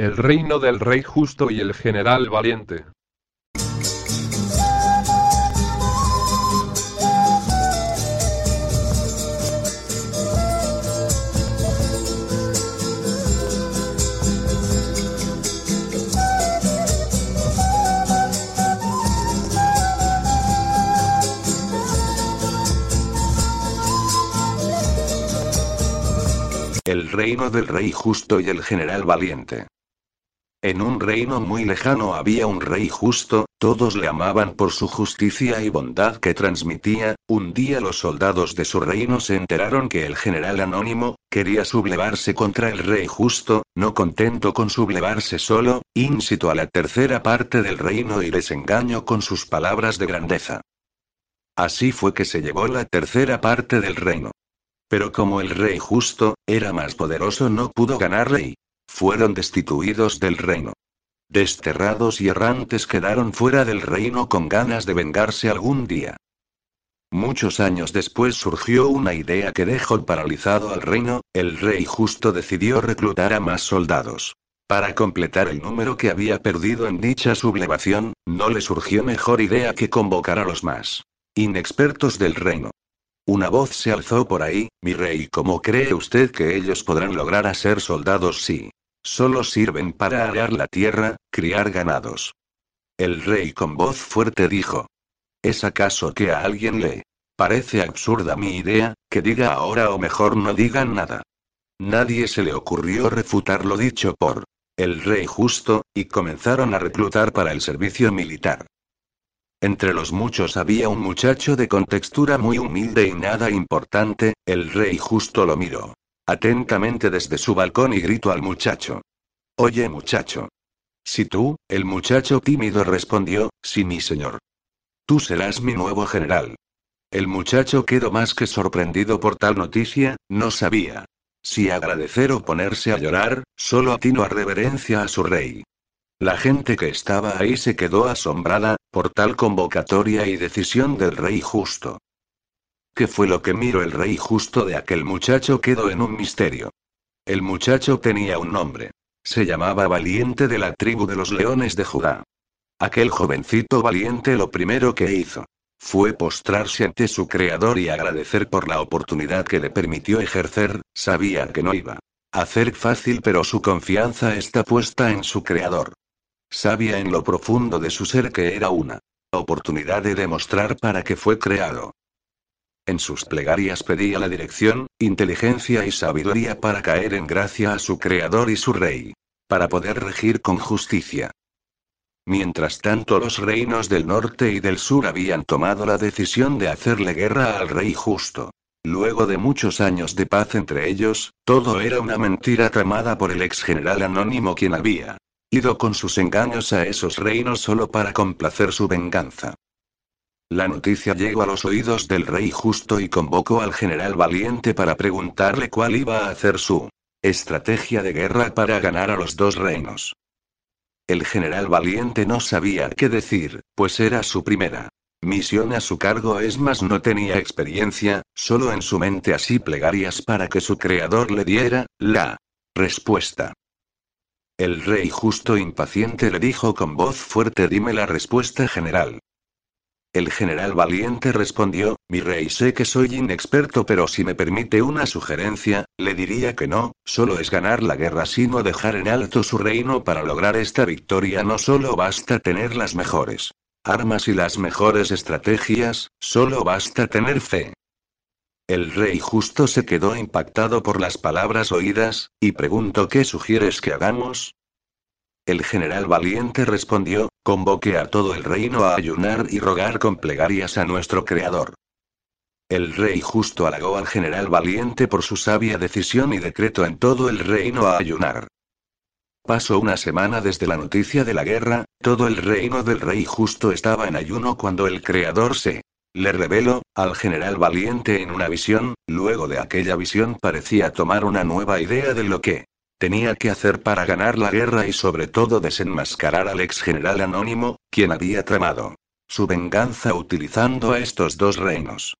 el reino del rey justo y el general valiente. El reino del rey justo y el general valiente. En un reino muy lejano había un rey justo, todos le amaban por su justicia y bondad que transmitía, un día los soldados de su reino se enteraron que el general anónimo, quería sublevarse contra el rey justo, no contento con sublevarse solo, incitó a la tercera parte del reino y les engañó con sus palabras de grandeza. Así fue que se llevó la tercera parte del reino. Pero como el rey justo, era más poderoso no pudo ganarle y fueron destituidos del reino. Desterrados y errantes quedaron fuera del reino con ganas de vengarse algún día. Muchos años después surgió una idea que dejó paralizado al reino, el rey justo decidió reclutar a más soldados. Para completar el número que había perdido en dicha sublevación, no le surgió mejor idea que convocar a los más inexpertos del reino. Una voz se alzó por ahí, mi rey, ¿cómo cree usted que ellos podrán lograr a ser soldados si solo sirven para arar la tierra, criar ganados? El rey con voz fuerte dijo. ¿Es acaso que a alguien le parece absurda mi idea, que diga ahora o mejor no digan nada? Nadie se le ocurrió refutar lo dicho por el rey justo, y comenzaron a reclutar para el servicio militar. Entre los muchos había un muchacho de contextura muy humilde y nada importante, el rey justo lo miró atentamente desde su balcón y gritó al muchacho. Oye muchacho. Si tú, el muchacho tímido respondió, sí mi señor. Tú serás mi nuevo general. El muchacho quedó más que sorprendido por tal noticia, no sabía. Si agradecer o ponerse a llorar, solo atinó a reverencia a su rey. La gente que estaba ahí se quedó asombrada, por tal convocatoria y decisión del rey justo. ¿Qué fue lo que miró el rey justo de aquel muchacho? Quedó en un misterio. El muchacho tenía un nombre. Se llamaba Valiente de la tribu de los leones de Judá. Aquel jovencito valiente lo primero que hizo fue postrarse ante su creador y agradecer por la oportunidad que le permitió ejercer, sabía que no iba a hacer fácil pero su confianza está puesta en su creador. Sabía en lo profundo de su ser que era una oportunidad de demostrar para qué fue creado. En sus plegarias pedía la dirección, inteligencia y sabiduría para caer en gracia a su Creador y su Rey. Para poder regir con justicia. Mientras tanto los reinos del norte y del sur habían tomado la decisión de hacerle guerra al Rey justo. Luego de muchos años de paz entre ellos, todo era una mentira tramada por el ex general anónimo quien había ido con sus engaños a esos reinos solo para complacer su venganza. La noticia llegó a los oídos del rey justo y convocó al general valiente para preguntarle cuál iba a hacer su estrategia de guerra para ganar a los dos reinos. El general valiente no sabía qué decir, pues era su primera misión a su cargo, es más, no tenía experiencia, solo en su mente así plegarias para que su creador le diera la respuesta. El rey justo impaciente le dijo con voz fuerte dime la respuesta general. El general valiente respondió, mi rey sé que soy inexperto pero si me permite una sugerencia, le diría que no, solo es ganar la guerra sino dejar en alto su reino para lograr esta victoria no solo basta tener las mejores armas y las mejores estrategias, solo basta tener fe. El rey justo se quedó impactado por las palabras oídas, y preguntó ¿qué sugieres que hagamos? El general valiente respondió, convoque a todo el reino a ayunar y rogar con plegarias a nuestro Creador. El rey justo halagó al general valiente por su sabia decisión y decreto en todo el reino a ayunar. Pasó una semana desde la noticia de la guerra, todo el reino del rey justo estaba en ayuno cuando el Creador se le reveló, al general valiente en una visión, luego de aquella visión parecía tomar una nueva idea de lo que tenía que hacer para ganar la guerra y sobre todo desenmascarar al ex general anónimo, quien había tramado su venganza utilizando a estos dos reinos.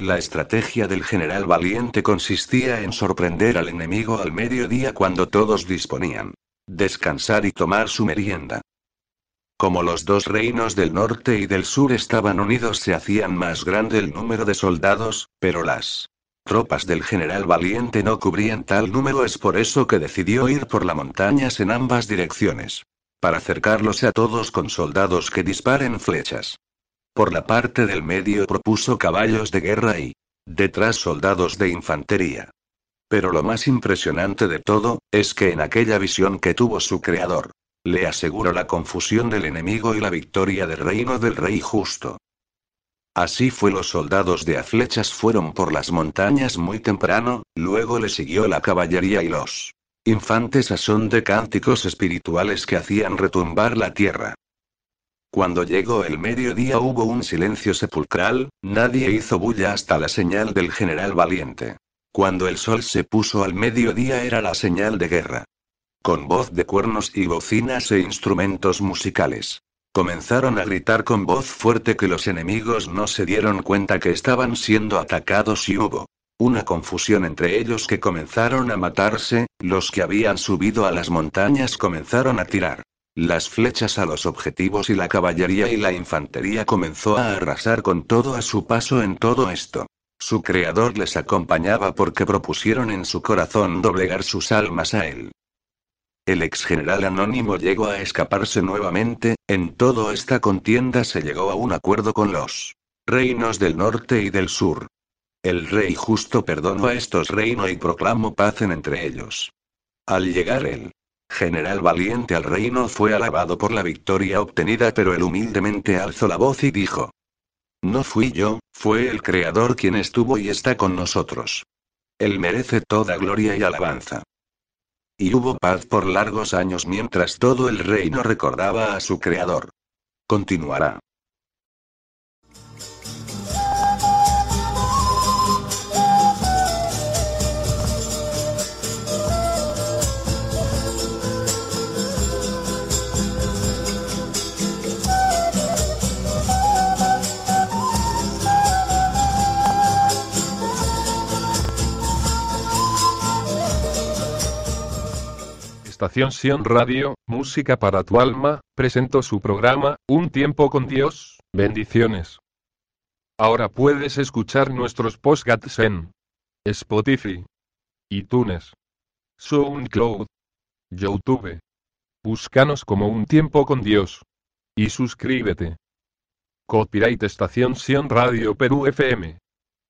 La estrategia del general valiente consistía en sorprender al enemigo al mediodía cuando todos disponían descansar y tomar su merienda. Como los dos reinos del norte y del sur estaban unidos se hacían más grande el número de soldados, pero las tropas del general valiente no cubrían tal número es por eso que decidió ir por las montañas en ambas direcciones. Para acercarlos a todos con soldados que disparen flechas. Por la parte del medio propuso caballos de guerra y detrás soldados de infantería. Pero lo más impresionante de todo, es que en aquella visión que tuvo su creador, le aseguró la confusión del enemigo y la victoria del reino del rey justo. Así fue los soldados de a flechas fueron por las montañas muy temprano, luego le siguió la caballería y los infantes a son de cánticos espirituales que hacían retumbar la tierra. Cuando llegó el mediodía hubo un silencio sepulcral, nadie hizo bulla hasta la señal del general valiente. Cuando el sol se puso al mediodía era la señal de guerra. Con voz de cuernos y bocinas e instrumentos musicales. Comenzaron a gritar con voz fuerte que los enemigos no se dieron cuenta que estaban siendo atacados y hubo una confusión entre ellos que comenzaron a matarse, los que habían subido a las montañas comenzaron a tirar las flechas a los objetivos y la caballería y la infantería comenzó a arrasar con todo a su paso en todo esto. Su creador les acompañaba porque propusieron en su corazón doblegar sus almas a él. El ex general anónimo llegó a escaparse nuevamente, en toda esta contienda se llegó a un acuerdo con los reinos del norte y del sur. El rey justo perdonó a estos reinos y proclamó paz en entre ellos. Al llegar el general valiente al reino fue alabado por la victoria obtenida, pero él humildemente alzó la voz y dijo: No fui yo, fue el Creador quien estuvo y está con nosotros. Él merece toda gloria y alabanza. Y hubo paz por largos años mientras todo el reino recordaba a su Creador. Continuará. Estación Sion Radio, Música para tu alma, presentó su programa, Un tiempo con Dios, bendiciones. Ahora puedes escuchar nuestros podcasts en Spotify, iTunes, SoundCloud, YouTube. Búscanos como Un tiempo con Dios. Y suscríbete. Copyright Estación Sion Radio Perú FM.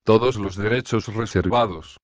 Todos los derechos reservados.